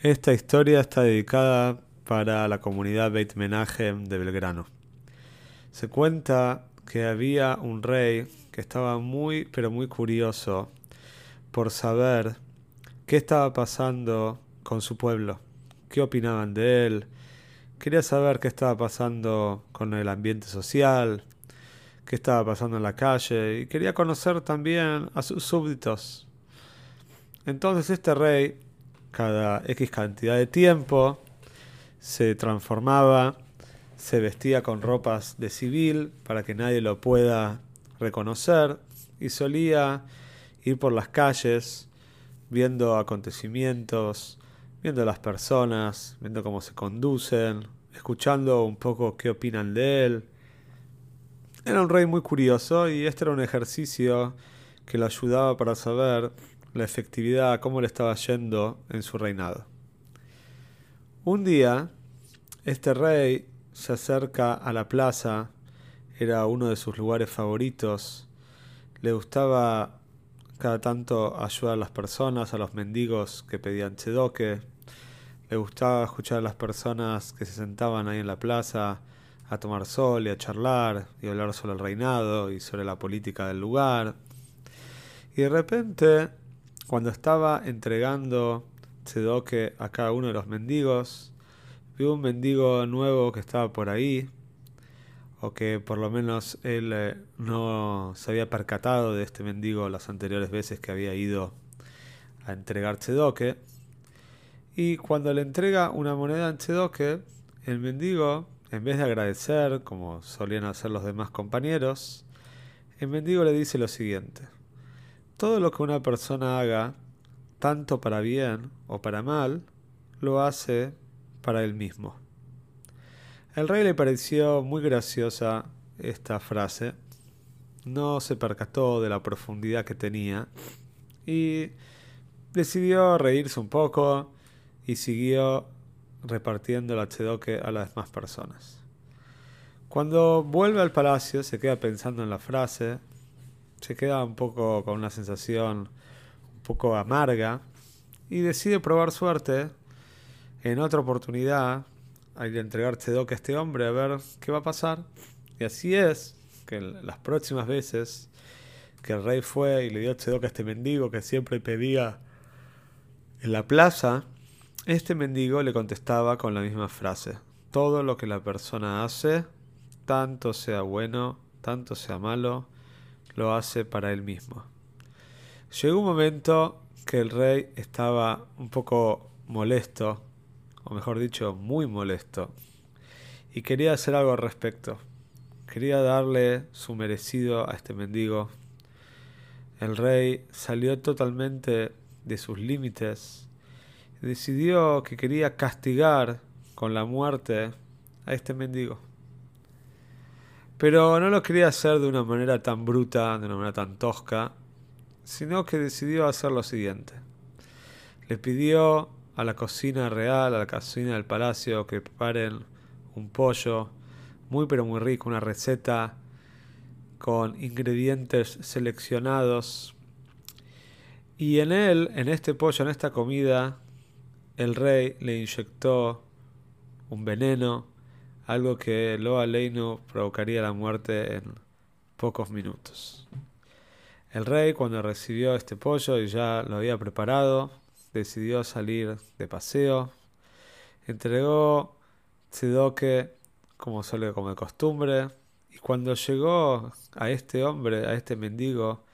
Esta historia está dedicada para la comunidad Beit Menachem de Belgrano. Se cuenta que había un rey que estaba muy, pero muy curioso por saber qué estaba pasando con su pueblo, qué opinaban de él, quería saber qué estaba pasando con el ambiente social, qué estaba pasando en la calle y quería conocer también a sus súbditos. Entonces este rey cada X cantidad de tiempo, se transformaba, se vestía con ropas de civil para que nadie lo pueda reconocer y solía ir por las calles viendo acontecimientos, viendo las personas, viendo cómo se conducen, escuchando un poco qué opinan de él. Era un rey muy curioso y este era un ejercicio que lo ayudaba para saber la efectividad, cómo le estaba yendo en su reinado. Un día, este rey se acerca a la plaza, era uno de sus lugares favoritos, le gustaba cada tanto ayudar a las personas, a los mendigos que pedían chedoque, le gustaba escuchar a las personas que se sentaban ahí en la plaza a tomar sol y a charlar y hablar sobre el reinado y sobre la política del lugar. Y de repente cuando estaba entregando Tzedoke a cada uno de los mendigos, vi un mendigo nuevo que estaba por ahí, o que por lo menos él eh, no se había percatado de este mendigo las anteriores veces que había ido a entregar Tzedoke. Y cuando le entrega una moneda en Tzedoke, el mendigo, en vez de agradecer, como solían hacer los demás compañeros, el mendigo le dice lo siguiente. Todo lo que una persona haga, tanto para bien o para mal, lo hace para él mismo. El rey le pareció muy graciosa esta frase, no se percató de la profundidad que tenía y decidió reírse un poco y siguió repartiendo el chedoque a las demás personas. Cuando vuelve al palacio se queda pensando en la frase se queda un poco con una sensación un poco amarga y decide probar suerte en otra oportunidad hay que entregar Tzedok a este hombre a ver qué va a pasar. Y así es que las próximas veces que el rey fue y le dio Tzedok a este mendigo que siempre pedía en la plaza, este mendigo le contestaba con la misma frase. Todo lo que la persona hace, tanto sea bueno, tanto sea malo, lo hace para él mismo. Llegó un momento que el rey estaba un poco molesto, o mejor dicho, muy molesto, y quería hacer algo al respecto. Quería darle su merecido a este mendigo. El rey salió totalmente de sus límites y decidió que quería castigar con la muerte a este mendigo. Pero no lo quería hacer de una manera tan bruta, de una manera tan tosca, sino que decidió hacer lo siguiente. Le pidió a la cocina real, a la cocina del palacio, que preparen un pollo muy pero muy rico, una receta con ingredientes seleccionados. Y en él, en este pollo, en esta comida, el rey le inyectó un veneno algo que Loa Leino provocaría la muerte en pocos minutos. El rey, cuando recibió este pollo y ya lo había preparado, decidió salir de paseo, entregó Tzedoke como suele como de costumbre, y cuando llegó a este hombre, a este mendigo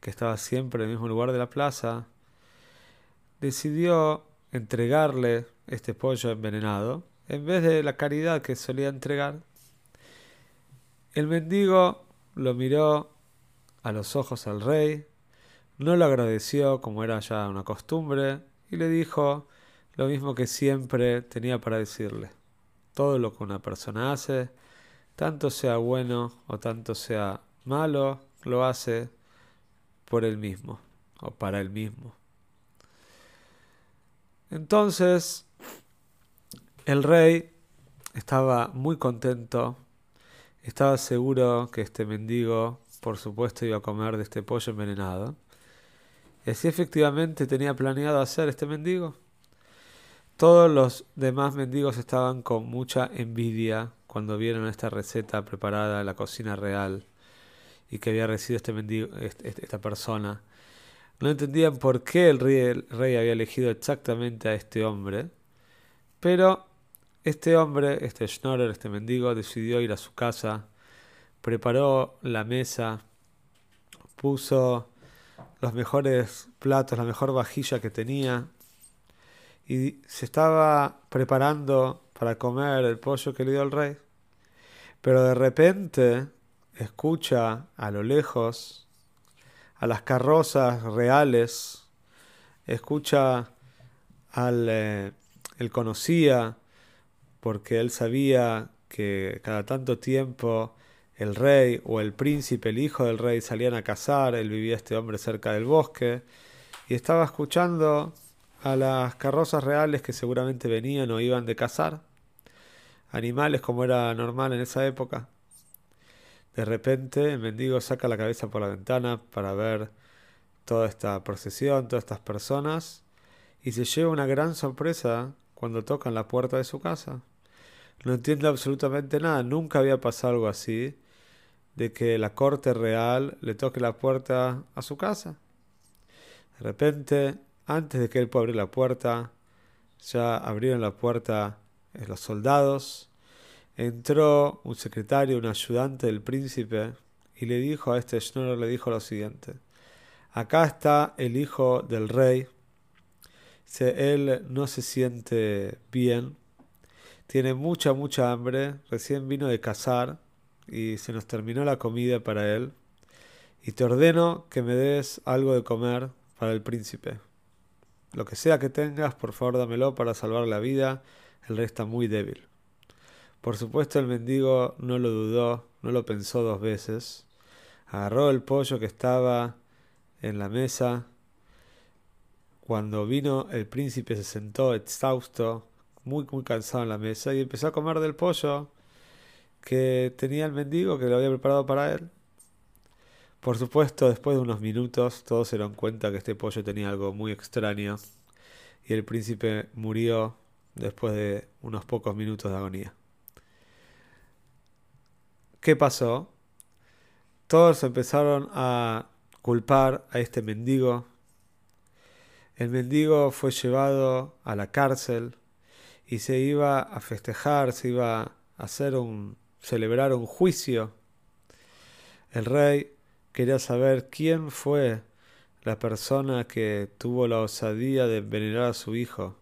que estaba siempre en el mismo lugar de la plaza, decidió entregarle este pollo envenenado en vez de la caridad que solía entregar. El mendigo lo miró a los ojos al rey, no lo agradeció como era ya una costumbre, y le dijo, lo mismo que siempre tenía para decirle. Todo lo que una persona hace, tanto sea bueno o tanto sea malo, lo hace por él mismo o para él mismo. Entonces, el rey estaba muy contento, estaba seguro que este mendigo, por supuesto, iba a comer de este pollo envenenado. Y así efectivamente tenía planeado hacer este mendigo. Todos los demás mendigos estaban con mucha envidia cuando vieron esta receta preparada en la cocina real y que había recibido este mendigo, esta persona. No entendían por qué el rey había elegido exactamente a este hombre, pero este hombre, este Schnorrer, este mendigo, decidió ir a su casa, preparó la mesa, puso los mejores platos, la mejor vajilla que tenía, y se estaba preparando para comer el pollo que le dio el rey. Pero de repente escucha a lo lejos a las carrozas reales, escucha al... Eh, él conocía, porque él sabía que cada tanto tiempo el rey o el príncipe, el hijo del rey, salían a cazar, él vivía este hombre cerca del bosque, y estaba escuchando a las carrozas reales que seguramente venían o iban de cazar, animales como era normal en esa época. De repente el mendigo saca la cabeza por la ventana para ver toda esta procesión, todas estas personas, y se lleva una gran sorpresa cuando tocan la puerta de su casa. No entiende absolutamente nada, nunca había pasado algo así, de que la corte real le toque la puerta a su casa. De repente antes de que él pueda abrir la puerta, ya abrieron la puerta eh, los soldados. Entró un secretario, un ayudante del príncipe, y le dijo a este Schnorrer, le dijo lo siguiente. Acá está el hijo del rey. Si él no se siente bien, tiene mucha, mucha hambre, recién vino de cazar y se nos terminó la comida para él. Y te ordeno que me des algo de comer para el príncipe. Lo que sea que tengas, por favor dámelo para salvar la vida. El rey está muy débil. Por supuesto el mendigo no lo dudó, no lo pensó dos veces. Agarró el pollo que estaba en la mesa. Cuando vino el príncipe se sentó exhausto, muy muy cansado en la mesa y empezó a comer del pollo que tenía el mendigo que lo había preparado para él. Por supuesto, después de unos minutos, todos se dieron cuenta que este pollo tenía algo muy extraño y el príncipe murió después de unos pocos minutos de agonía. ¿Qué pasó? Todos empezaron a culpar a este mendigo. El mendigo fue llevado a la cárcel y se iba a festejar, se iba a hacer un celebrar un juicio. El rey quería saber quién fue la persona que tuvo la osadía de envenenar a su hijo.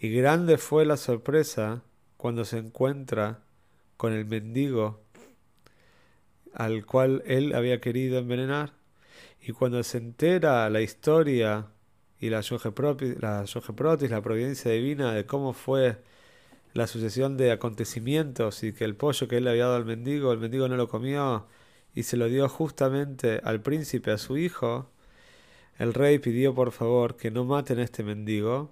Y grande fue la sorpresa cuando se encuentra con el mendigo al cual él había querido envenenar. Y cuando se entera la historia y la Yogeprotis, la, la providencia divina de cómo fue la sucesión de acontecimientos y que el pollo que él le había dado al mendigo, el mendigo no lo comió y se lo dio justamente al príncipe, a su hijo, el rey pidió por favor que no maten a este mendigo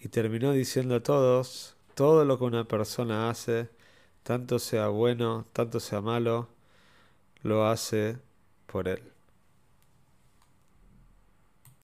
y terminó diciendo a todos, todo lo que una persona hace, tanto sea bueno, tanto sea malo, lo hace por él.